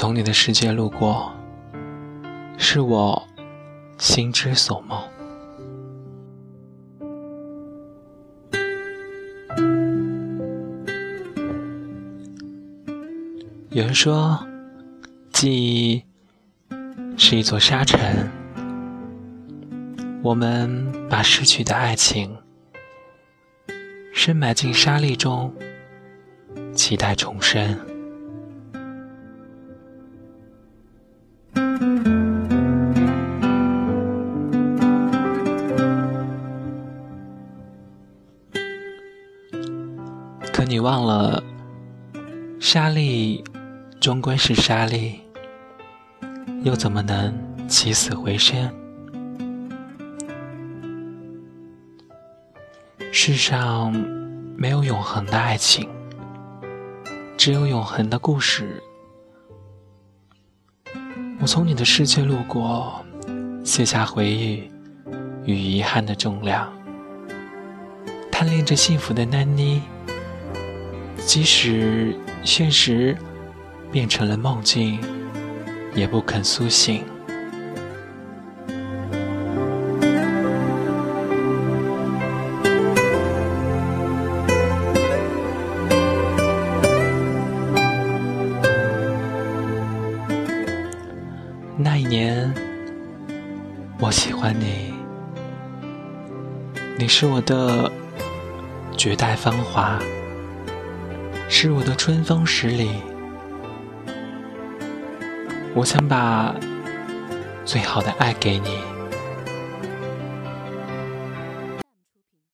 从你的世界路过，是我心之所梦。有人说，记忆是一座沙尘，我们把失去的爱情深埋进沙砾中，期待重生。可你忘了，沙砾。终归是沙砾，又怎么能起死回生？世上没有永恒的爱情，只有永恒的故事。我从你的世界路过，卸下回忆与遗憾的重量，贪恋着幸福的南妮，即使现实。变成了梦境，也不肯苏醒。那一年，我喜欢你，你是我的绝代芳华，是我的春风十里。我想把最好的爱给你。